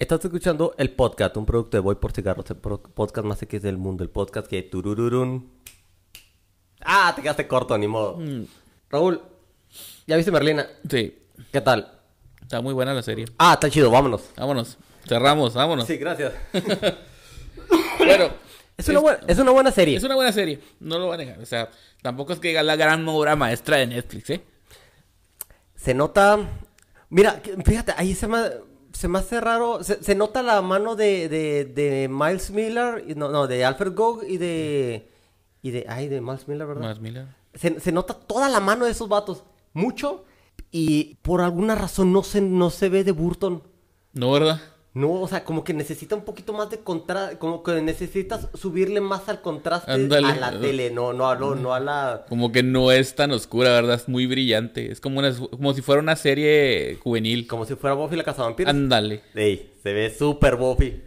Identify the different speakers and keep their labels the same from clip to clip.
Speaker 1: Estás escuchando el podcast, un producto de Voy por Cigarros, el podcast más X del mundo, el podcast que turururun. Ah, te quedaste corto, ni modo. Raúl, ¿ya viste Merlina?
Speaker 2: Sí,
Speaker 1: ¿Qué tal?
Speaker 2: está muy buena la serie.
Speaker 1: Ah, está chido, vámonos.
Speaker 2: Vámonos, cerramos, vámonos.
Speaker 1: Sí, gracias.
Speaker 2: Pero
Speaker 1: Es una, buena, es una buena serie.
Speaker 2: es una buena serie, no lo voy a negar. O sea, tampoco es que diga la gran obra maestra de Netflix, ¿eh?
Speaker 1: Se nota. Mira, fíjate, ahí se me, se me hace raro. Se, se nota la mano de, de, de Miles Miller. y No, no, de Alfred Gog y de. Y de. Ay, de Miles Miller, ¿verdad?
Speaker 2: Más Miller.
Speaker 1: Se, se nota toda la mano de esos vatos. Mucho. Y por alguna razón no se, no se ve de Burton.
Speaker 2: No, ¿verdad?
Speaker 1: No, o sea, como que necesita un poquito más de contraste. Como que necesitas subirle más al contraste a la tele. No, no, a lo- no a la.
Speaker 2: Como que no es tan oscura, ¿verdad? Es muy brillante. Es como, una, como si fuera una serie juvenil.
Speaker 1: Como si fuera Buffy la Cazavampiros.
Speaker 2: Ándale.
Speaker 1: Ey, se ve súper Buffy.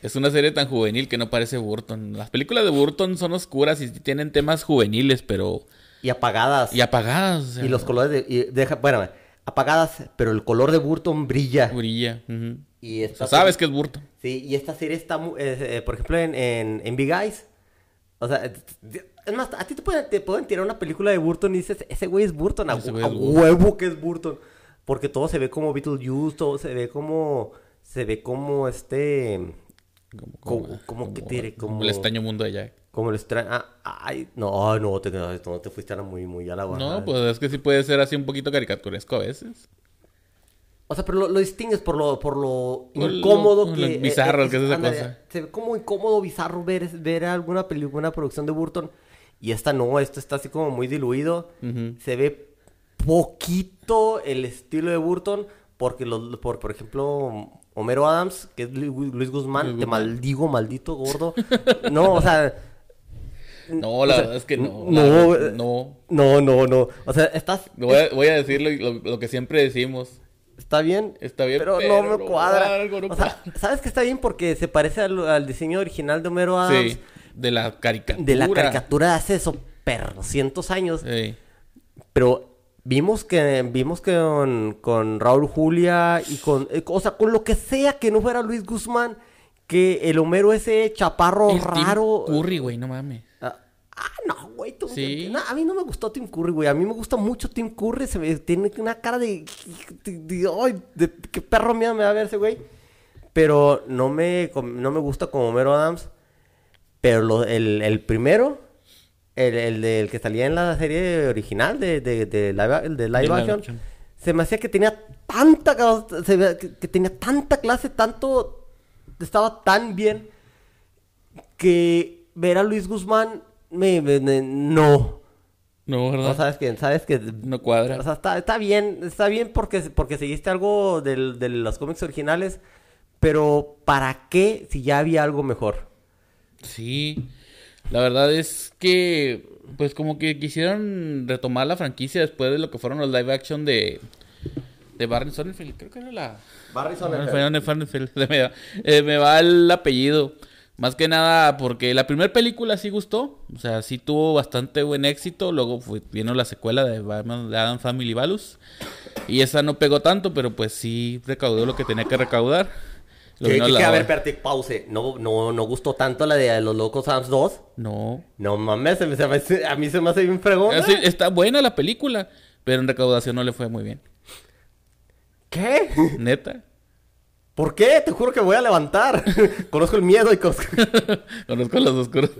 Speaker 2: Es una serie tan juvenil que no parece Burton. Las películas de Burton son oscuras y tienen temas juveniles, pero...
Speaker 1: Y apagadas.
Speaker 2: Y apagadas. o sea,
Speaker 1: Y los colores de... y deja, bueno, apagadas, pero el color de Burton brilla.
Speaker 2: Brilla. ujú.
Speaker 1: Y
Speaker 2: O
Speaker 1: esta
Speaker 2: sea, sabes que es Burton.
Speaker 1: Sí, y esta serie está, eh, por ejemplo, en, en, en Big Eyes. O sea, eh, es más, a ti te pueden, te pueden tirar una película de Burton y dices, ese güey es Burton, a,
Speaker 2: Ese güey
Speaker 1: a
Speaker 2: es Burton".
Speaker 1: huevo que es Burton. Porque todo se ve como Beetlejuice, todo se ve como... Se ve como este... Como- como que tiene, como-
Speaker 2: el extraño mundo de Jack.
Speaker 1: Como el extraño... ah, ay, no, no, te, no, te fuiste a la muy, muy a la guarda.
Speaker 2: No, pues es que sí puede ser así un poquito caricaturesco a veces.
Speaker 1: O sea, pero lo, lo distingues por lo, por lo incómodo que...
Speaker 2: lo bizarro que es esa cosa.
Speaker 1: Se ve como incómodo, bizarro ver, ver alguna película, una producción de Burton. Y esta no, esto está así como muy diluido. Se ve poquito el estilo de Burton. Porque, los, por, por ejemplo, Homero Adams, que es Lu- Luis Guzmán,
Speaker 2: Luis
Speaker 1: te
Speaker 2: Guzmán.
Speaker 1: maldigo, maldito gordo. No, o sea...
Speaker 2: No, la
Speaker 1: o sea,
Speaker 2: verdad es que no.
Speaker 1: No,
Speaker 2: no.
Speaker 1: No, no, no. O sea, estás...
Speaker 2: Voy a, voy a decir lo- lo que siempre decimos.
Speaker 1: Está bien.
Speaker 2: Está bien,
Speaker 1: pero,
Speaker 2: pero
Speaker 1: no me cuadra.
Speaker 2: algo no
Speaker 1: o sea, ¿sabes que está bien? Porque se parece al, al diseño original de Homero Adams.
Speaker 2: Sí, de la caricatura.
Speaker 1: De la caricatura de hace super cientos años.
Speaker 2: Sí.
Speaker 1: Pero vimos que vimos que con, con Raúl Julia y con... eh, o sea, con lo que sea que no fuera Luis Guzmán, que el Homero ese chaparro
Speaker 2: El Tim
Speaker 1: raro...
Speaker 2: Curry, güey, no mames.
Speaker 1: No, güey. tú-
Speaker 2: Sí.
Speaker 1: no, a mí no me gustó Tim Curry, güey. A mí me gusta mucho Tim Curry. Se me, tiene una cara de... de, de- ay, de- qué perro miedo me va a ver ese güey. Pero no me, no me gusta como Homero Adams. Pero lo- el, el primero, el, el del que salía en la serie original de, de, de live, el de live
Speaker 2: live
Speaker 1: action,
Speaker 2: action.
Speaker 1: se me hacía que tenía tanta... se que tenía tanta clase, tanto... Estaba tan bien que ver a Luis Guzmán me, me- me- no.
Speaker 2: No, ¿verdad?
Speaker 1: No sabes que sabes que
Speaker 2: no cuadra.
Speaker 1: o sea, está, está bien, está bien porque porque seguiste algo del- de los cómics originales, pero ¿para qué si ya había algo mejor?
Speaker 2: Sí, la verdad es que, pues como que quisieron retomar la franquicia después de lo que fueron los live action de, de Barney Sonnenfeld. Creo que era la...
Speaker 1: Barry
Speaker 2: Sonnenfeld, me, va, eh, me va el apellido. Más que nada porque la primera película sí gustó, o sea, sí tuvo bastante buen éxito. Luego fue, vino la secuela de Adam Family Values. Y esa no pegó tanto, pero pues sí recaudó lo que tenía que recaudar. Lo
Speaker 1: Que, que- a ver, espérate, pause. No, no, no gustó tanto la de Los Locos Adams 2.
Speaker 2: No,
Speaker 1: No mames, se me- se me hace- a mí se me hace bien fregón.
Speaker 2: Así, está buena la película, pero en recaudación no le fue muy bien.
Speaker 1: ¿Qué?
Speaker 2: Neta.
Speaker 1: ¿Por qué? Te juro que voy a levantar. conozco el miedo y conozco...
Speaker 2: Conozco los oscuros.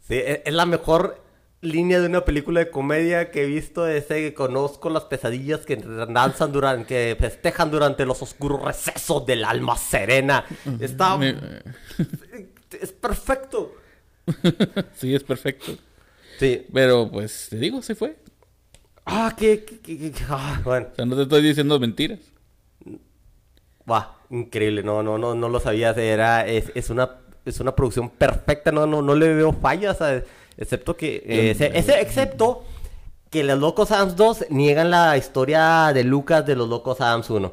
Speaker 1: Sí, e- es la mejor línea de una película de comedia que he visto. Ese que conozco las pesadillas que danzan durante, que festejan durante los oscuros recesos del alma serena. Está,
Speaker 2: Me-
Speaker 1: es perfecto.
Speaker 2: sí, es perfecto.
Speaker 1: Sí.
Speaker 2: Pero pues te digo, se fue.
Speaker 1: Ah, que- ah, bueno,
Speaker 2: O sea, no te estoy diciendo mentiras.
Speaker 1: va, increíble. No, no, no, no lo sabía. Era, es, es una, es una producción perfecta. No, no, no le veo fallas, ¿sabes? excepto que, eh, ese- ese- excepto que los Locos Adams 2 niegan la historia de Lucas de los Locos Adams 1.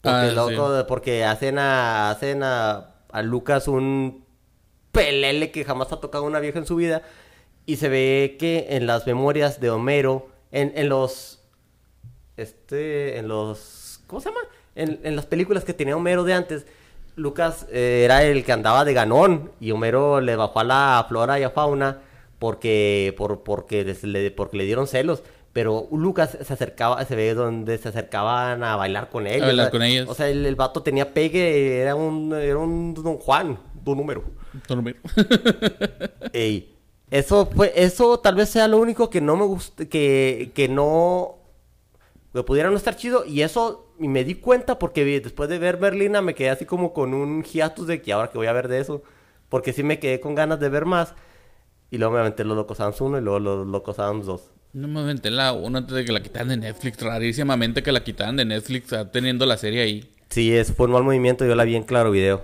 Speaker 1: Porque,
Speaker 2: Ah,
Speaker 1: loco- porque hacen a, hacen a, a Lucas un pelele que jamás ha tocado una vieja en su vida. Y se ve que en las memorias de Homero, en, en los. Este. En los. ¿Cómo se llama? En, en las películas que tenía Homero de antes, Lucas eh, era el que andaba de ganón y Homero le bajó a la flora y a fauna porque, por, porque, les- le, porque le dieron celos. Pero Lucas se acercaba, se ve donde se acercaban a bailar con ellos.
Speaker 2: bailar
Speaker 1: o sea,
Speaker 2: con ellos.
Speaker 1: O sea, el, el vato tenía pegue, era un, era un Don Juan, don número.
Speaker 2: Dormir.
Speaker 1: Ey, eso fue, eso tal vez sea lo único que no me gusta, que, que no, que pudiera no estar chido. Y eso, y me di cuenta porque vi- después de ver Berlina me quedé así como con un hiatus de que ahora que voy a ver de eso. Porque sí me quedé con ganas de ver más. Y luego me aventé Los Locos Adams 1 y luego Los Locos Adams 2.
Speaker 2: No me aventé la 1 antes de que la quitaran de Netflix. Rarísimamente que la quitaran de Netflix ah, teniendo la serie ahí.
Speaker 1: Sí, eso fue un mal movimiento, yo la vi en Claro Video.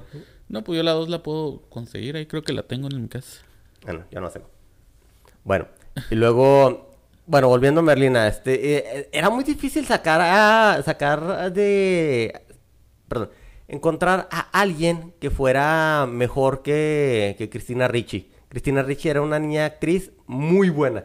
Speaker 2: No, pues yo la 2 la puedo conseguir. Ahí creo que la tengo en mi casa.
Speaker 1: Bueno, yo no sé. Bueno, y luego, bueno, volviendo a Merlina, este, eh, era muy difícil sacar a, sacar de, perdón, encontrar a alguien que fuera mejor que, que Cristina Ricci. Cristina Ricci era una niña actriz muy buena.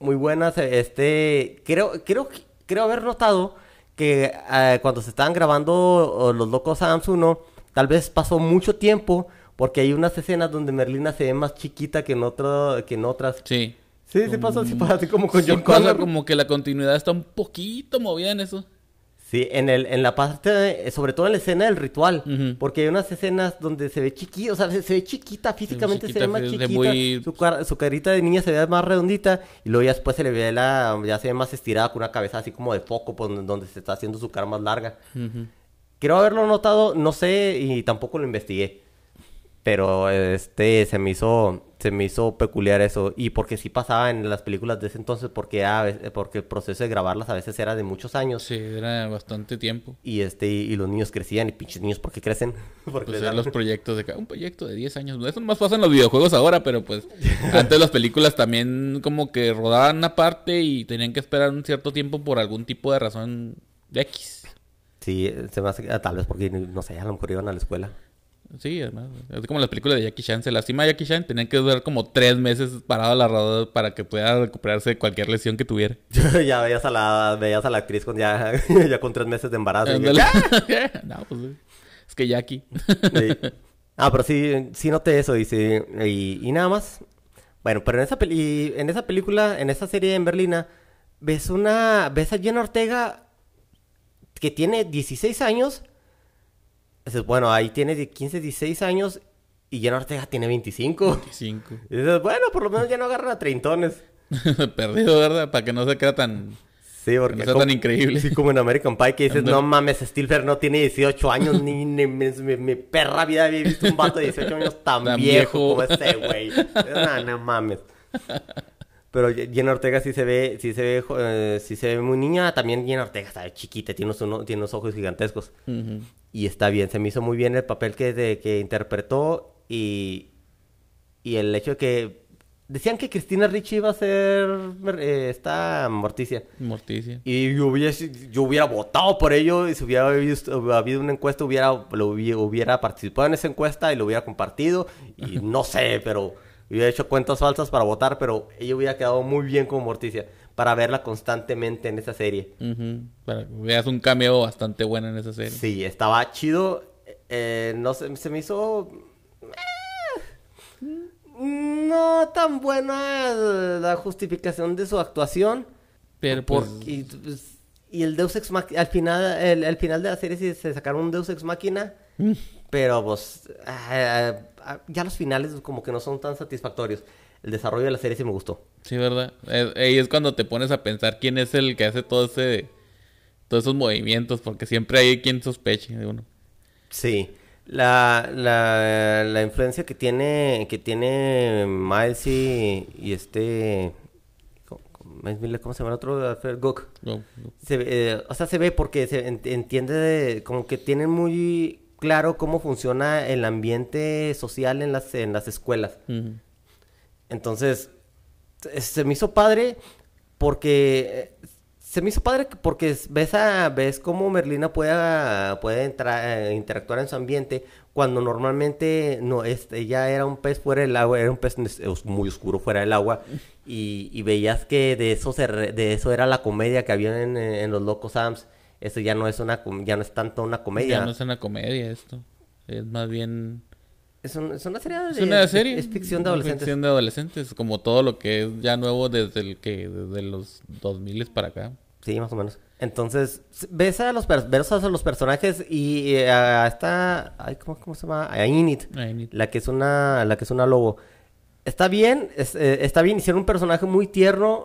Speaker 1: Muy buena, este, creo, creo, creo haber notado que eh, cuando se estaban grabando Los Locos Adams 1, tal vez pasó mucho tiempo porque hay unas escenas donde Merlina se ve más chiquita que en, otro, que en otras.
Speaker 2: Sí.
Speaker 1: Sí, sí pasa, sí pasa, así como con
Speaker 2: Sí
Speaker 1: John
Speaker 2: pasa
Speaker 1: Connor.
Speaker 2: como que la continuidad está un poquito movida en eso.
Speaker 1: Sí, en, el, en la parte, sobre todo en la escena del ritual, porque hay unas escenas donde se ve chiquita, o sea, se, se ve chiquita, físicamente se ve,
Speaker 2: chiquita,
Speaker 1: más chiquita,
Speaker 2: muy-
Speaker 1: su, car- su carita de niña se ve más redondita, y luego ya después se le ve la, ya se ve más estirada con una cabeza así como de foco, donde se está haciendo su cara más larga.
Speaker 2: Ujú.
Speaker 1: Quiero haberlo notado, no sé, y tampoco lo investigué. Pero este se me hizo se me hizo peculiar eso y porque sí pasaba en las películas de ese entonces porque a veces- porque el proceso de grabarlas a veces era de muchos años
Speaker 2: Sí, era bastante tiempo.
Speaker 1: y este y los niños crecían y pinches niños ¿por qué crecen? Porque
Speaker 2: Pues
Speaker 1: les
Speaker 2: eran
Speaker 1: dan-
Speaker 2: los proyectos de un proyecto de 10 años. Eso más pasa en los videojuegos ahora, pero pues antes las películas también como que rodaban una parte y tenían que esperar un cierto tiempo por algún tipo de razón de X.
Speaker 1: Sí, se me hace ah, tal vez porque no sé, a lo mejor iban a la escuela.
Speaker 2: Sí, además. Es como las películas de Jackie Chan. Se lastima Jackie Chan, tenían que durar como tres meses parado a la rodada para que pueda recuperarse de cualquier lesión que tuviera.
Speaker 1: ya veías a la veías a la actriz con ya ya con tres meses de embarazo. que,
Speaker 2: no, pues es que Jackie.
Speaker 1: Sí. Ah, pero sí, sí noté eso, dice. Y, y nada más. Bueno, pero en esa, peli en esa película, en esa serie en Berlina, ves una. ves a Jenna Ortega que tiene 16 años. Dices, bueno, ahí tiene de 15, 16 años. Y Jenna Ortega tiene 25.
Speaker 2: Cinco.
Speaker 1: Y dices, bueno, por lo menos ya no agarran a treintones.
Speaker 2: Perdido, ¿verdad? Para que no se crea tan...
Speaker 1: Sí, porque.
Speaker 2: no sea
Speaker 1: como-
Speaker 2: tan increíble.
Speaker 1: Sí, como en American Pie que dices, no mames, Stilfer no tiene 18 años, ni, ni mi, mi- mi perra vida había visto un vato de 18 años tan,
Speaker 2: Tan
Speaker 1: viejo,
Speaker 2: viejo.
Speaker 1: como ese güey. No, no mames. Pero Jenna Ortega sí se ve, sí se ve, eh, sí se ve muy niña. También Jenna Ortega está chiquita, tiene unos, uno- tiene unos ojos gigantescos. Y está bien, se me hizo muy bien el papel que, de- que interpretó y, y el hecho de que... Decían que Cristina Ricci iba a ser eh, esta Morticia.
Speaker 2: Morticia.
Speaker 1: Y yo hubiera, yo hubiera votado por ello y si hubiera habido una encuesta, hubiera, lo hubiera, hubiera participado en esa encuesta y lo hubiera compartido. Y no sé, pero hubiera hecho cuentas falsas para votar, pero ella hubiera quedado muy bien como Morticia para verla constantemente en esa serie.
Speaker 2: Ujú. Para que veas un cameo bastante bueno en esa serie.
Speaker 1: Sí, estaba chido. eh, no sé, se me hizo... eh, No tan buena la justificación de su actuación.
Speaker 2: Pero pues...
Speaker 1: Por- y, pues, y el Deus Ex Machina, al final, el, al final de la serie sí se sacaron un Deus Ex Machina,
Speaker 2: Mm.
Speaker 1: pero pues ah, ah, ya los finales como que no son tan satisfactorios. El desarrollo de la serie sí me gustó.
Speaker 2: Sí, ¿verdad? Es, ahí es cuando te pones a pensar quién es el que hace todo ese... Todos esos movimientos, porque siempre hay quien sospeche de uno.
Speaker 1: Sí. La, la, la influencia que tiene, que tiene Miles y, y este... ¿cómo, cómo- Miles Miller, ¿cómo se llama el otro?
Speaker 2: No, no.
Speaker 1: Se ve, eh, o sea, se ve porque se en- entiende de- como que tienen muy claro cómo funciona el ambiente social en las, en las escuelas. Entonces, se- me hizo padre porque... Se me hizo padre porque ves, a, ves cómo Merlina puede, puede entrar, eh, interactuar en su ambiente cuando normalmente no este, ella era un pez fuera del agua, era un pez muy oscuro fuera del agua y, y veías que de eso, se re- de eso era la comedia que había en, en Los Locos Sams Eso ya no es una ya no es tanto una comedia.
Speaker 2: Ya no es una comedia esto. Es más bien...
Speaker 1: es, un- es una serie de
Speaker 2: Es una serie.
Speaker 1: es ficción de adolescentes.
Speaker 2: ficción de adolescentes. Como todo lo que es ya nuevo desde el que... Desde los 2000 para acá.
Speaker 1: Sí, más o menos. Entonces, ves a los, ves a los personajes y a esta... Ay, ¿cómo, cómo se llama? A Init.
Speaker 2: Ay, ni-
Speaker 1: La que es una, la que es una lobo. Está bien, es- eh, está bien. Hicieron un personaje muy tierno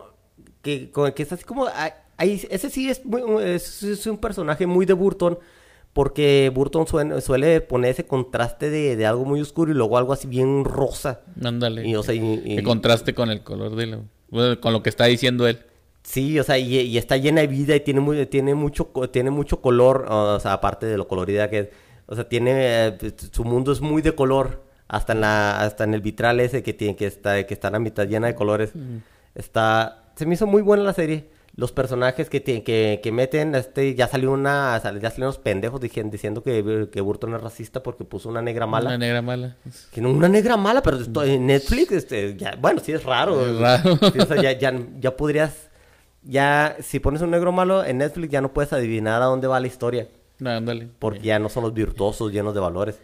Speaker 1: que, que es así como, ah, ahí, ese sí es, muy, es, es un personaje muy de Burton porque Burton suene- suele poner ese contraste de, de algo muy oscuro y luego algo así bien rosa.
Speaker 2: Ándale.
Speaker 1: Y, o sea, y- y-
Speaker 2: Que contraste con el color de lo... con lo que está diciendo él.
Speaker 1: Sí, o sea, y, y está llena de vida y tiene muy, tiene mucho, tiene mucho color, o sea, aparte de lo colorida que es. O sea, tiene, eh, su mundo es muy de color, hasta en la, hasta en el vitral ese que tiene, que está, que está a la mitad llena de colores. Está, se me hizo muy buena la serie. Los personajes que, tiene- que, que meten, este, ya salió una, ya salieron unos pendejos diciendo que, que Burton es racista porque puso una negra mala.
Speaker 2: Una negra mala.
Speaker 1: Que no, una negra mala, pero esto- en Netflix, este, ya, bueno, sí es raro.
Speaker 2: Es raro.
Speaker 1: Sí, o sea, ya, ya, ya podrías, ya, si pones un negro malo en Netflix, ya no puedes adivinar a dónde va la historia,
Speaker 2: No, ándale.
Speaker 1: porque ya no son los virtuosos llenos de valores.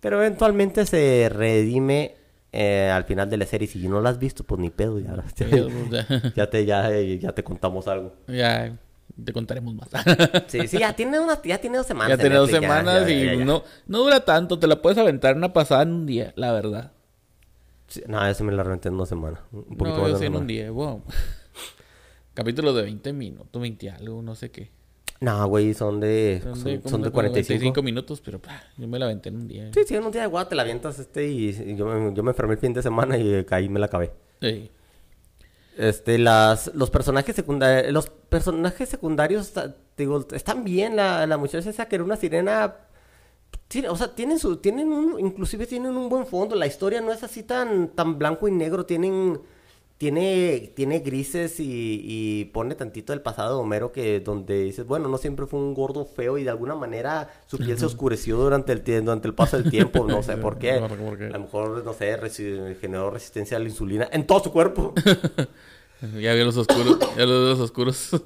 Speaker 1: Pero eventualmente se redime eh, al final de la serie. Si no la has visto, pues ni pedo, ya,
Speaker 2: ya,
Speaker 1: ya te, ya, ya te contamos algo.
Speaker 2: ya te contaremos más.
Speaker 1: Sí, sí, ya tiene, unas, ya tiene dos semanas.
Speaker 2: ya
Speaker 1: en
Speaker 2: tiene dos semanas y. No, no dura tanto. Te la puedes aventar una pasada en un día, la verdad.
Speaker 1: Sí, no, eso me la renté en una semana. Un poquito
Speaker 2: No,
Speaker 1: más
Speaker 2: yo
Speaker 1: de
Speaker 2: sí en un día. Wow. Capítulo de 20 minutos, 20 algo, no sé qué.
Speaker 1: No, güey, son de,
Speaker 2: Son
Speaker 1: son,
Speaker 2: de,
Speaker 1: son
Speaker 2: como
Speaker 1: de
Speaker 2: de
Speaker 1: 45.
Speaker 2: minutos, pero bah, yo me la aventé en un día.
Speaker 1: Sí, sí, en un día de guada te la avientas este y, y yo, me, yo me enfermé el fin de semana y eh, ahí me la acabé.
Speaker 2: Sí.
Speaker 1: Este, las, los personajes secundarios, los personajes secundarios, digo, están bien, la, la muchacha esa que era una sirena, tiene- o sea, tienen su, tienen un, inclusive tienen un buen fondo, la historia no es así tan, tan blanco y negro, tienen, tiene, tiene grises y, y pone tantito del pasado de Homero que donde dices, bueno, no siempre fue un gordo feo y de alguna manera su piel se oscureció durante el, durante el paso del tiempo, no sé por qué.
Speaker 2: No.
Speaker 1: A lo mejor, no sé, resi- generó resistencia a la insulina en todo su cuerpo.
Speaker 2: Ya vi los oscuros. ya los, los oscuros.
Speaker 1: Sí.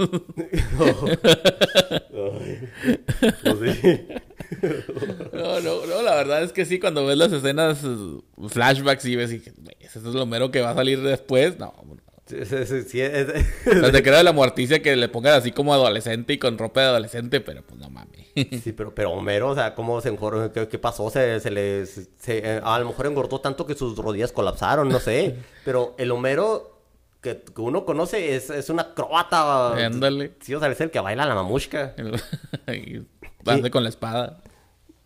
Speaker 2: no, no, no, la verdad es que sí, cuando ves las escenas, eh, flashbacks y ves y que, "Güey, eso es lo mero que va a salir después. No, no.
Speaker 1: Sí, sí, sí, sí, es-
Speaker 2: O sea, te creo de la muerticia que le pongan así como adolescente y con ropa de adolescente, pero pues no mames.
Speaker 1: Sí, pero, pero Homero, o sea, ¿cómo se engordó? ¿Qué, qué pasó? Se, se le... se- eh, a lo mejor engordó tanto que sus rodillas colapsaron, no sé. Pero el Homero que, que uno conoce es, es una croata.
Speaker 2: Ándale.
Speaker 1: Sí, o sea, es el que baila la mamushka.
Speaker 2: Y ande con la espada.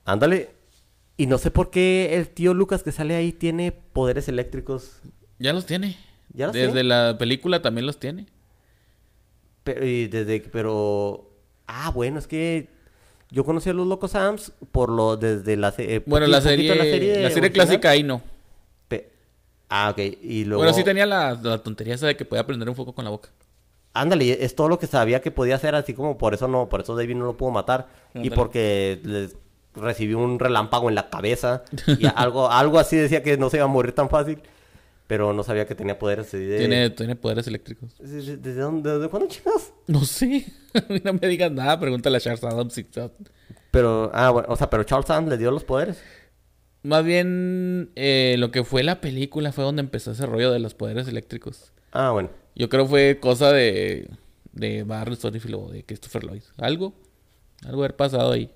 Speaker 1: Ándale. Y no sé por qué el tío Lucas que sale ahí tiene poderes eléctricos.
Speaker 2: Ya los tiene.
Speaker 1: ¿Ya los
Speaker 2: Desde
Speaker 1: tiene?
Speaker 2: la película también los tiene.
Speaker 1: Pero, y desde, pero... Ah, bueno, es que... Yo conocí a los Locos Sams por lo... Desde la... eh,
Speaker 2: Bueno, la serie, la serie,
Speaker 1: original.
Speaker 2: clásica ahí no.
Speaker 1: Pe- Ah, ok. Y luego...
Speaker 2: Bueno, sí tenía la, la tontería esa de que podía prender un foco con la boca.
Speaker 1: Ándale, es todo lo que sabía que podía hacer, así como por eso no, por eso David no lo pudo matar. Y porque les recibió un relámpago en la cabeza. Y algo, algo así decía que no se iba a morir tan fácil. Pero no sabía que tenía poderes de...
Speaker 2: Tiene, tiene poderes eléctricos.
Speaker 1: ¿Desde, desde dónde? ¿Desde cuándo chingas?
Speaker 2: No sé. no me digas nada. Pregúntale a Charles Adams. y-
Speaker 1: Pero, ah, bueno, o sea, pero Charles Sand le dio los poderes.
Speaker 2: Más bien, eh, lo que fue la película fue donde empezó ese rollo de los poderes eléctricos.
Speaker 1: Ah, bueno.
Speaker 2: Yo creo fue cosa de, de Barry Sonnenfeld o de Christopher Lloyd. Algo. Algo haber pasado ahí.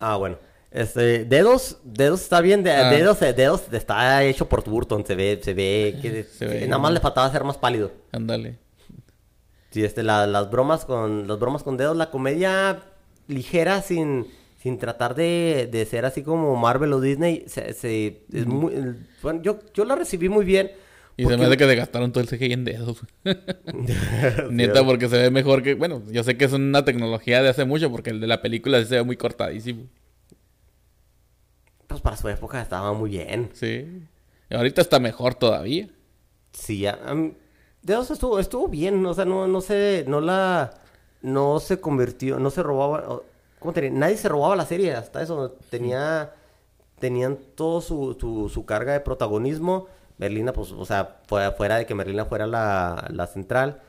Speaker 1: Ah, bueno. Este, dedos, dedos está bien, de-
Speaker 2: Ah.
Speaker 1: dedos, eh, dedos está hecho por Burton, se ve, se ve que
Speaker 2: Se
Speaker 1: que
Speaker 2: ve.
Speaker 1: nada más le faltaba ser más pálido.
Speaker 2: Ándale.
Speaker 1: Sí, este, la- las bromas con, las bromas con dedos, la comedia ligera sin, sin tratar de, de ser así como Marvel o Disney, se, se- es muy, el- bueno, yo, yo la recibí muy bien.
Speaker 2: Y se me
Speaker 1: porque-
Speaker 2: hace que se gastaron todo el CGI en dedos. Neta, porque se ve mejor que... Bueno, yo sé que es una tecnología de hace mucho porque el de la película sí se ve muy cortadísimo.
Speaker 1: Pues para su época estaba muy bien.
Speaker 2: Sí. Y ahorita está mejor todavía.
Speaker 1: Sí, ya, am, dedos estuvo, estuvo bien, o sea, no, no se, no la, no se convirtió, no se robaba, ¿cómo te? Nadie se robaba la serie, hasta eso, tenía, tenían todo su, su, su carga de protagonismo, Merlina, pues, o sea, fuera, fuera de que Merlina fuera la, la central,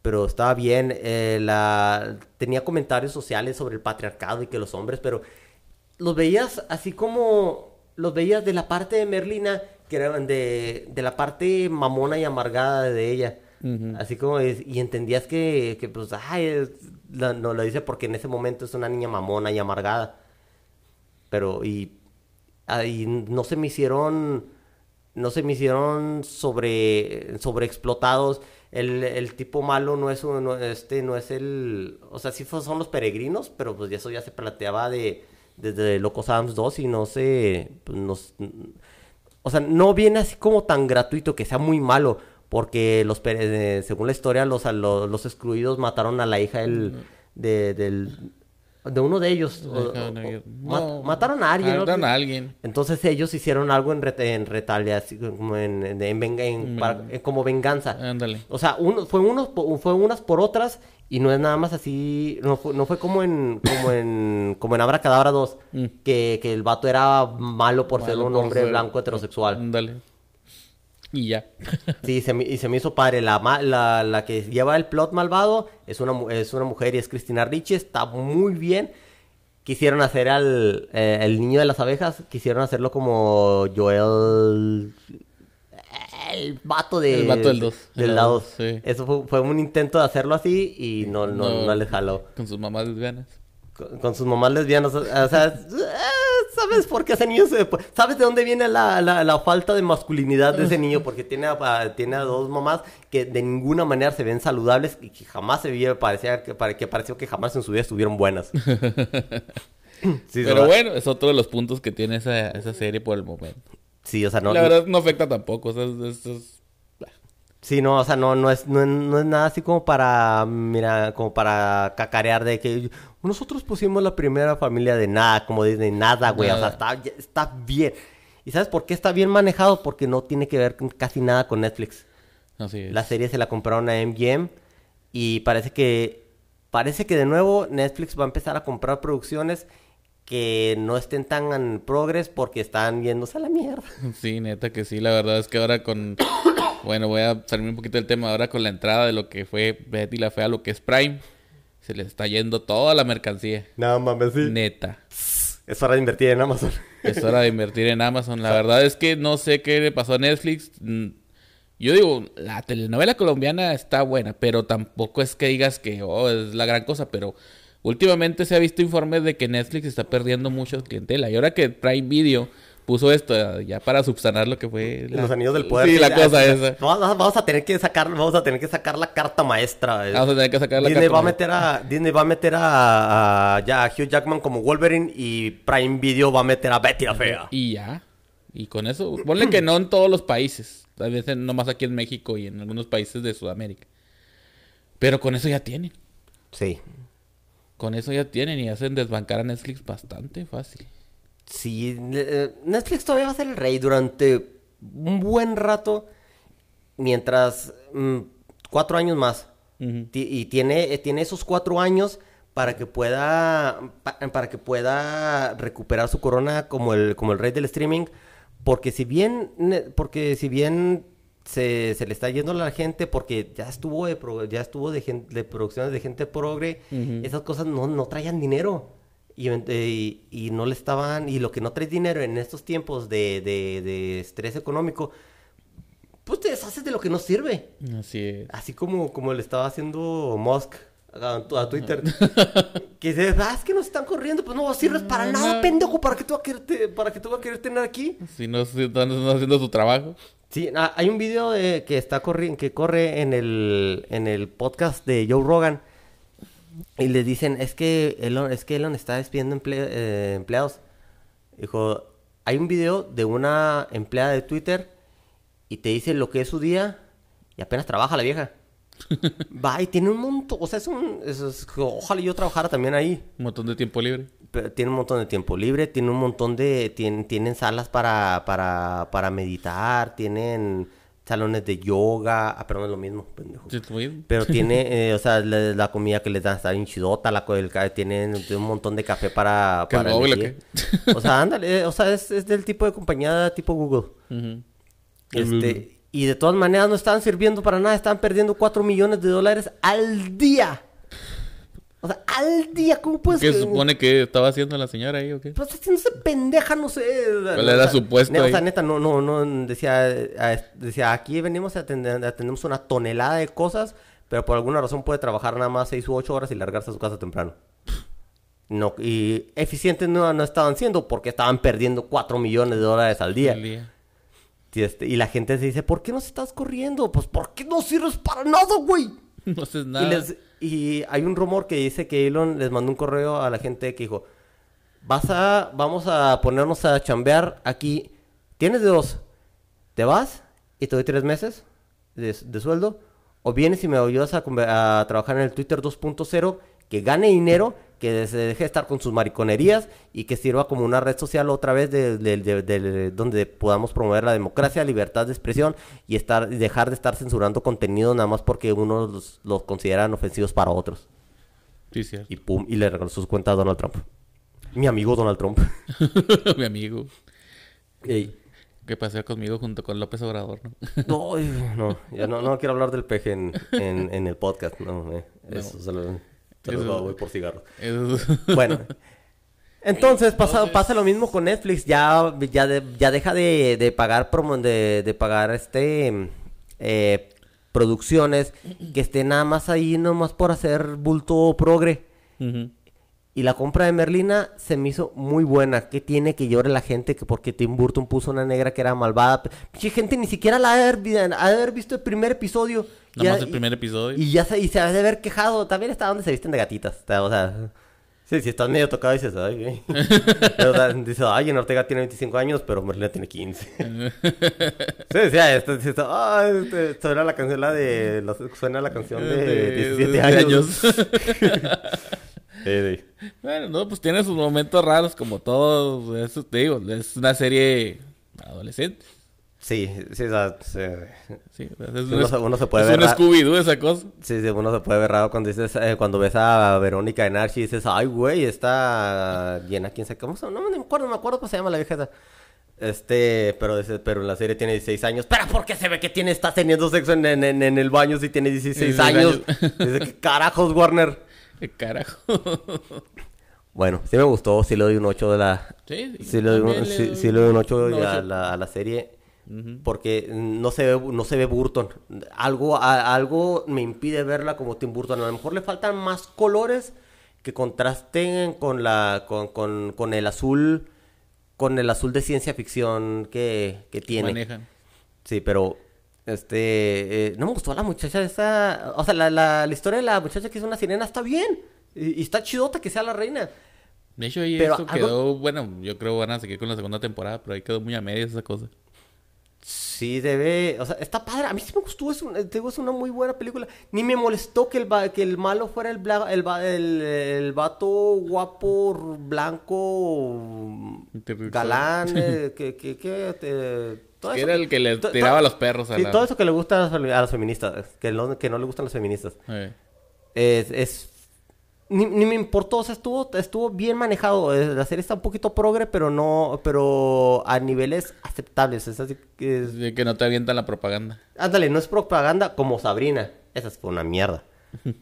Speaker 1: pero estaba bien. eh, la... Tenía comentarios sociales sobre el patriarcado y que los hombres, pero los veías así como los veías de la parte de Merlina, que eran de, de la parte mamona y amargada de ella. Así como, es- y entendías que, que pues, ay, es- la- no lo dice porque en ese momento es una niña mamona y amargada. Pero, y, y no se me hicieron, no se me hicieron sobre, sobreexplotados. El, el tipo malo no es, un- no, este, no es el, o sea, sí son los peregrinos, pero pues eso ya se planteaba de, desde Locos Adams 2 y no sé, pues, no s- o sea, no viene así como tan gratuito que sea muy malo, porque los eh, según la historia los, a lo- los, excluidos mataron a la hija del, de, del, de uno de ellos. o- o- o- ma-
Speaker 2: No,
Speaker 1: mataron a alguien. ¿no?
Speaker 2: Mataron a alguien.
Speaker 1: Entonces ellos hicieron algo en, reta- en retaliación, como, en, en- en venga- en- para- eh, como venganza.
Speaker 2: Ándale.
Speaker 1: O sea, uno, fue, unos, fue unas por otras y no es nada más así, no fue, no fue como en como en como en Abracadabra 2,
Speaker 2: Mm.
Speaker 1: que, que el vato era malo por ser un
Speaker 2: por
Speaker 1: hombre
Speaker 2: ser-
Speaker 1: blanco heterosexual.
Speaker 2: Ándale. Y ya.
Speaker 1: Sí, se me- y se me hizo padre. La, la, la que lleva el plot malvado es una, es una mujer y es Cristina Ricci. Está muy bien. Quisieron hacer al eh, el niño de las abejas. Quisieron hacerlo como Joel. El vato de.
Speaker 2: El vato del dos.
Speaker 1: Del
Speaker 2: sí.
Speaker 1: Eso fue, fue un intento de hacerlo así y no, no,
Speaker 2: No.
Speaker 1: no les jaló.
Speaker 2: Con sus mamás lesbianas.
Speaker 1: Con, con sus mamás lesbianas. O sea, eh, ¿sabes por qué ese niño se... ¿Sabes de dónde viene la, la, la falta de masculinidad de ese niño? Porque tiene a, tiene a dos mamás que de ninguna manera se ven saludables y que jamás se vieron, parecía que, pare- que pareció que jamás en su vida estuvieron buenas. Sí,
Speaker 2: Pero bueno, es otro de los puntos que tiene esa, esa serie por el momento.
Speaker 1: Sí, o sea, no...
Speaker 2: la verdad no afecta tampoco. O sea, es- es-
Speaker 1: Sí, no, o sea, no, no es, no, no es nada así como para, mira, como para cacarear de que nosotros pusimos la primera familia de nada, como Disney, nada, güey, o sea, está, está bien. ¿Y sabes por qué está bien manejado? Porque no tiene que ver casi nada con Netflix.
Speaker 2: así es.
Speaker 1: La serie se la compraron a MGM y parece que, parece que de nuevo Netflix va a empezar a comprar producciones que no estén tan en progress porque están yéndose a la mierda.
Speaker 2: Sí, neta que sí. La verdad es que ahora con... Bueno, voy a salirme un poquito del tema. Ahora con la entrada de lo que fue Betty la Fea, lo que es Prime, se le está yendo toda la mercancía.
Speaker 1: No mames, sí.
Speaker 2: Neta.
Speaker 1: Es hora de invertir en Amazon.
Speaker 2: Es hora de invertir en Amazon. La verdad es que no sé qué le pasó a Netflix. Mm, Yo digo, la telenovela colombiana está buena, pero tampoco es que digas que oh, es la gran cosa. Pero últimamente se ha visto informes de que Netflix está perdiendo mucho clientela. Y ahora que Prime Video puso esto ya para subsanar lo que fue la-
Speaker 1: Los anillos del poder.
Speaker 2: Sí, la cosa esa.
Speaker 1: Vamos, a tener que sacar, vamos a tener que sacar la carta maestra. eh.
Speaker 2: Vamos a tener que sacar la
Speaker 1: Disney
Speaker 2: carta
Speaker 1: va a meter a Disney va a meter a, a- ya a Hugh Jackman como Wolverine y Prime Video va a meter a Betty la fea.
Speaker 2: Y ya. Y con eso, ponle que no en todos los países. Tal vez en- nomás aquí en México y en algunos países de Sudamérica. Pero con eso ya tienen.
Speaker 1: Sí.
Speaker 2: Con eso ya tienen y hacen desbancar a Netflix bastante fácil.
Speaker 1: Sí, eh, Netflix todavía va a ser el rey durante un buen rato mientras mm, cuatro años más. Y tiene, eh, tiene esos cuatro años para que pueda pa- para que pueda recuperar su corona como el como el rey del streaming porque si bien porque si bien se, se le está yendo a la gente porque ya estuvo de pro- ya estuvo de, gen- de producciones de gente progre esas cosas no, no traían dinero y, eh, y, y no le estaban y lo que no trae dinero en estos tiempos de, de, de estrés económico pues te deshaces de lo que no sirve
Speaker 2: Así es.
Speaker 1: Así como, como le estaba haciendo Musk a, a Twitter. que dice, ah, es que nos están corriendo, pues no sirves para
Speaker 2: No,
Speaker 1: nada,
Speaker 2: no.
Speaker 1: pendejo, para que tú vas a quererte, para que tú vas a querer tener aquí.
Speaker 2: Si no si están haciendo su trabajo.
Speaker 1: Sí, ah, hay un video de, que está corriendo, que corre en el, en el podcast de Joe Rogan. Y le dicen, es que Elon, es que Elon está despidiendo emple- eh, empleados. Dijo, hay un video de una empleada de Twitter y te dice lo que es su día y apenas trabaja la vieja. Va y tiene un montón, o sea, es un, es- es- ojalá yo trabajara también ahí.
Speaker 2: Un montón de tiempo libre.
Speaker 1: Pero tiene un montón de tiempo libre, tiene un montón de... Tienen, tienen salas para, para, para meditar, tienen salones de yoga... Ah, pero no es lo mismo, pendejo. Pero tiene, eh, o sea, la, la comida que les dan está bien chidota, la, el, tienen, tienen un montón de café para...
Speaker 2: ¿Que
Speaker 1: para
Speaker 2: o
Speaker 1: sea, ándale, eh, o sea, es, es del tipo de compañía tipo Google. Este, Y de todas maneras no estaban sirviendo para nada, estaban perdiendo 4 millones de dólares al día. O sea, al día, ¿cómo puedes
Speaker 2: ¿Qué supone que estaba haciendo la señora ahí o qué?
Speaker 1: Pues haciéndose pendeja, no sé.
Speaker 2: ¿Cuál era su puesto
Speaker 1: O sea, neta, no, no, no, decía, decía, aquí venimos a atender, atendemos una tonelada de cosas, pero por alguna razón puede trabajar nada más 6 u 8 horas y largarse a su casa temprano. No, y eficientes no, no estaban siendo porque estaban perdiendo 4 millones de dólares al día.
Speaker 2: El día.
Speaker 1: Y, este, y la gente se dice, ¿por qué no se estás corriendo? Pues, ¿por qué no sirves para nada, güey?
Speaker 2: No haces nada.
Speaker 1: Y, les- y hay un rumor que dice que Elon les mandó un correo a la gente que dijo, vas a, vamos a ponernos a chambear aquí. Tienes dos. ¿Te vas y te doy tres meses de, de sueldo? ¿O vienes y me ayudas a trabajar en el Twitter 2.0 que gane dinero, que se deje de estar con sus mariconerías y que sirva como una red social otra vez de, de- de- de- donde podamos promover la democracia, libertad de expresión y estar dejar de estar censurando contenido nada más porque unos los, los consideran ofensivos para otros.
Speaker 2: Sí, cierto.
Speaker 1: Y pum, y le regaló su cuenta a Donald Trump. Mi amigo Donald Trump.
Speaker 2: Mi amigo.
Speaker 1: Ey.
Speaker 2: Que pasea conmigo junto con López Obrador, ¿no?
Speaker 1: No, ay, no, ya no, no quiero hablar del peje en, en, en el podcast, no, eh, eso lo, se lo
Speaker 2: Eso-
Speaker 1: voy por cigarros.
Speaker 2: Eso-
Speaker 1: Bueno, entonces pasa, pasa lo mismo con Netflix, ya, ya, de- ya deja de, de pagar promo, de, de pagar este eh, producciones que estén nada más ahí nomás por hacer bulto progre.
Speaker 2: Ujú.
Speaker 1: Y la compra de Merlina se me hizo muy buena. ¿Qué tiene que llore la gente? Que porque Tim Burton puso una negra que era malvada. Pinche gente ni siquiera la ha de haber, vi- ha de haber visto el primer episodio.
Speaker 2: Nada
Speaker 1: Ya-
Speaker 2: más el
Speaker 1: y-
Speaker 2: primer episodio.
Speaker 1: Y ya se, y se ha de haber quejado. También está donde se visten de gatitas. está, O sea, sí, si estás medio tocado dices, ay. Pero, o sea, dices, ay, en Ortega tiene 25 años, pero Merlina tiene 15. sí, decía, esto, dices, ay, este, suena la canción, la de, la- suena la canción de,
Speaker 2: De
Speaker 1: 17
Speaker 2: de
Speaker 1: años. Sí,
Speaker 2: bueno, no, pues tiene sus momentos raros como todos. Eso te digo, es una serie adolescente.
Speaker 1: Sí, sí, o sea, sí.
Speaker 2: Sí, es,
Speaker 1: Uno se- uno se puede
Speaker 2: es
Speaker 1: ver
Speaker 2: un
Speaker 1: ra-
Speaker 2: Scooby-Doo esa cosa.
Speaker 1: Sí, sí, uno se puede ver raro cuando dices, eh, cuando ves a Verónica en Archie y dices, ay, güey, está llena, quién sabe cómo se No me acuerdo, no me acuerdo cómo se llama la vieja esa. Este, pero, pero en la serie tiene 16 años. ¿Pero por qué se ve que tiene, está teniendo sexo en, en- en- en el baño si tiene 16
Speaker 2: 16
Speaker 1: años?
Speaker 2: años.
Speaker 1: Dice, ¿qué carajos, Warner?
Speaker 2: ¿Qué carajo?
Speaker 1: Bueno, sí me gustó, sí le doy un 8 de la...
Speaker 2: sí,
Speaker 1: Sí le doy un, sí,
Speaker 2: doy
Speaker 1: sí le doy un 8
Speaker 2: un
Speaker 1: a la, a la serie. Porque no se ve, no se ve Burton. Algo, a- algo me impide verla como Tim Burton. A lo mejor le faltan más colores que contrasten con la, con, con, con el azul, con el azul de ciencia ficción que, que tiene.
Speaker 2: Manejan.
Speaker 1: Sí, pero este eh, no me gustó la muchacha esa. O sea, la, la, la historia de la muchacha que es una sirena está bien. Y, y está chidota que sea la reina.
Speaker 2: De hecho, ahí
Speaker 1: Pero
Speaker 2: esto
Speaker 1: algo-
Speaker 2: quedó, bueno, yo creo que van a seguir con la segunda temporada, pero ahí quedó muy a medias esa cosa.
Speaker 1: Sí, debe, o sea, está padre. A mí sí me gustó, es, un- te digo, es una muy buena película. Ni me molestó que el, va- que el malo fuera el, bla- el, el, el vato guapo, blanco, galán, eh, que, que, que, te- todo
Speaker 2: Que
Speaker 1: eso
Speaker 2: era el que le
Speaker 1: to-
Speaker 2: tiraba
Speaker 1: to-
Speaker 2: los perros a
Speaker 1: sí,
Speaker 2: la...
Speaker 1: todo eso que le gusta a las, feministas, que no, que no le gustan las feministas. Es, es ni, ni me importó, o sea, estuvo, estuvo bien manejado. La serie está un poquito progre, pero no, pero a niveles aceptables. Es así que es-
Speaker 2: que no te avientan la propaganda.
Speaker 1: Ándale, no es propaganda como Sabrina. Esa fue una mierda.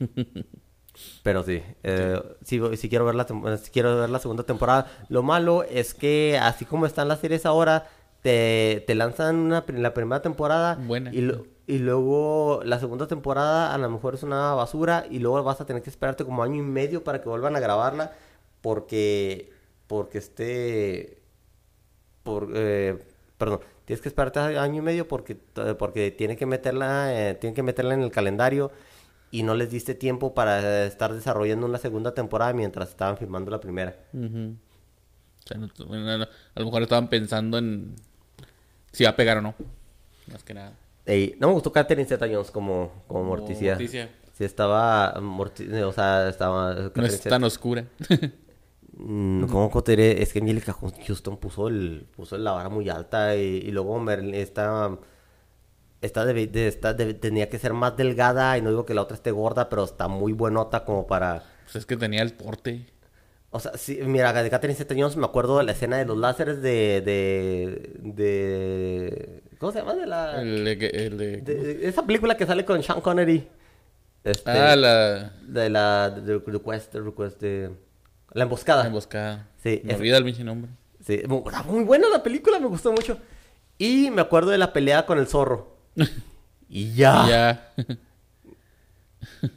Speaker 1: Pero sí, eh, sí, sí quiero ver la sí quiero ver la segunda temporada. Lo malo es que así como están las series ahora, te, te lanzan una, la primera temporada
Speaker 2: Buena.
Speaker 1: y, lo- y luego la segunda temporada a lo mejor es una basura y luego vas a tener que esperarte como año y medio para que vuelvan a grabarla porque porque este por eh, perdón tienes que esperarte año y medio porque porque tiene que meterla eh, tienen que meterla en el calendario y no les diste tiempo para eh, estar desarrollando una segunda temporada mientras estaban filmando la primera
Speaker 2: Ujú. O sea, no- bueno, no- a lo mejor estaban pensando en si va a pegar o no. Más que nada.
Speaker 1: Ey, no me gustó Catherine Zeta-Jones como como
Speaker 2: Como
Speaker 1: Morticia
Speaker 2: Morticia.
Speaker 1: sí estaba Morti- o sea estaba
Speaker 2: No es tan oscura.
Speaker 1: Mm, ¿Cómo contaré? Es que Angelica Houston puso el puso la vara muy alta y, y luego Merlin esta esta, de- esta tenía que ser más delgada y no digo que la otra esté gorda, pero está muy buenota como para
Speaker 2: pues es que tenía el porte.
Speaker 1: O sea, sí, mira, de Catherine Zeta-Jones me acuerdo de la escena de los láseres de, de, de ¿Cómo se llama? De la...
Speaker 2: El de, el de-
Speaker 1: esa película que sale con Sean Connery. Este,
Speaker 2: Ah, la,
Speaker 1: De la... De, Request, de Request, de... La emboscada.
Speaker 2: la emboscada.
Speaker 1: Sí,
Speaker 2: Me
Speaker 1: es-
Speaker 2: olvida el pinche nombre.
Speaker 1: Sí, muy buena la película, me gustó mucho. Y me acuerdo de la pelea con el zorro. Y ya.
Speaker 2: Ya.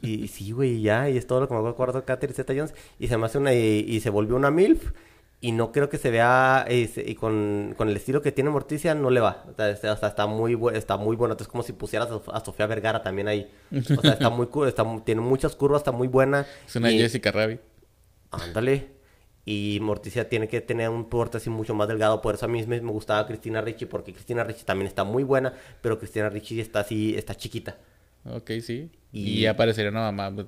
Speaker 1: Y sí, güey, ya. Y es todo lo que me acuerdo de Catherine Zeta Jones. Y se me hace una. Y, y se volvió una MILF. Y no creo que se vea. Y, se- y con, con el estilo que tiene Morticia, no le va. O sea, este- está muy está muy bueno. Es como si pusieras a, Sofía Vergara también ahí. O sea, está muy. Está, tiene muchas curvas, está muy buena.
Speaker 2: Es una
Speaker 1: Y-
Speaker 2: Jessica Rabbit.
Speaker 1: Ándale. Y Morticia tiene que tener un porte así mucho más delgado. Por eso a mí me, me gustaba Cristina Ricci. Porque Cristina Ricci también está muy buena. Pero Cristina Ricci está así, está chiquita.
Speaker 2: Ok, sí.
Speaker 1: Y-
Speaker 2: Y, ya aparecería una mamá,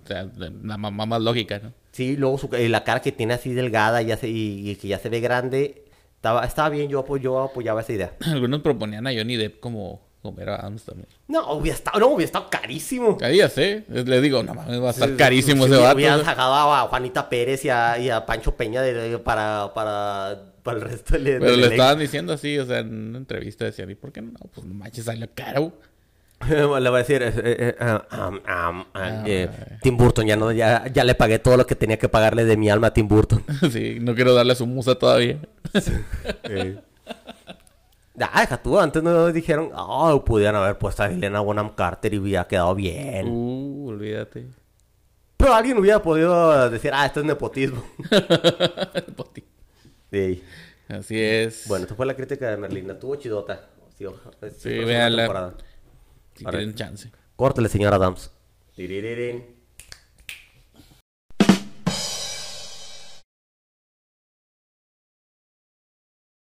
Speaker 2: la más lógica, ¿no?
Speaker 1: Sí, luego su, y la cara que tiene así delgada ya se, y, y que ya se ve grande. Estaba, estaba bien, yo, yo apoyaba esa idea.
Speaker 2: Algunos proponían a Johnny Depp como, era Adams también.
Speaker 1: No, hubiera estado, no, hubiera estado carísimo.
Speaker 2: Cada día sé. Le digo, no mames, va a estar carísimo
Speaker 1: sí,
Speaker 2: ese vato.
Speaker 1: Hubieran sacado a Juanita Pérez y a, y a Pancho Peña de- para, para, para el resto del, del
Speaker 2: Pero le
Speaker 1: elenco.
Speaker 2: estaban diciendo así, o sea, en una entrevista decían, ¿y por qué no? Pues no manches, sale caro.
Speaker 1: Le voy a decir, eh, eh, eh. Tim Burton, ya, no, ya, ya le pagué todo lo que tenía que pagarle de mi alma a Tim Burton.
Speaker 2: sí, no quiero darle a su musa todavía.
Speaker 1: Ah, deja tú, antes no dijeron, oh, pudieran haber puesto a Helena Bonham Carter y hubiera quedado bien.
Speaker 2: Uh, olvídate.
Speaker 1: Pero alguien hubiera podido decir, ah, esto es nepotismo.
Speaker 2: Poti.
Speaker 1: Sí.
Speaker 2: Así es.
Speaker 1: Bueno, esta fue la crítica de Merlina. Estuvo chidota. Sí, sí,
Speaker 2: Sí,
Speaker 1: temporada.
Speaker 2: Si tienen chance.
Speaker 1: Córtale, señor Adams. Tiririrín.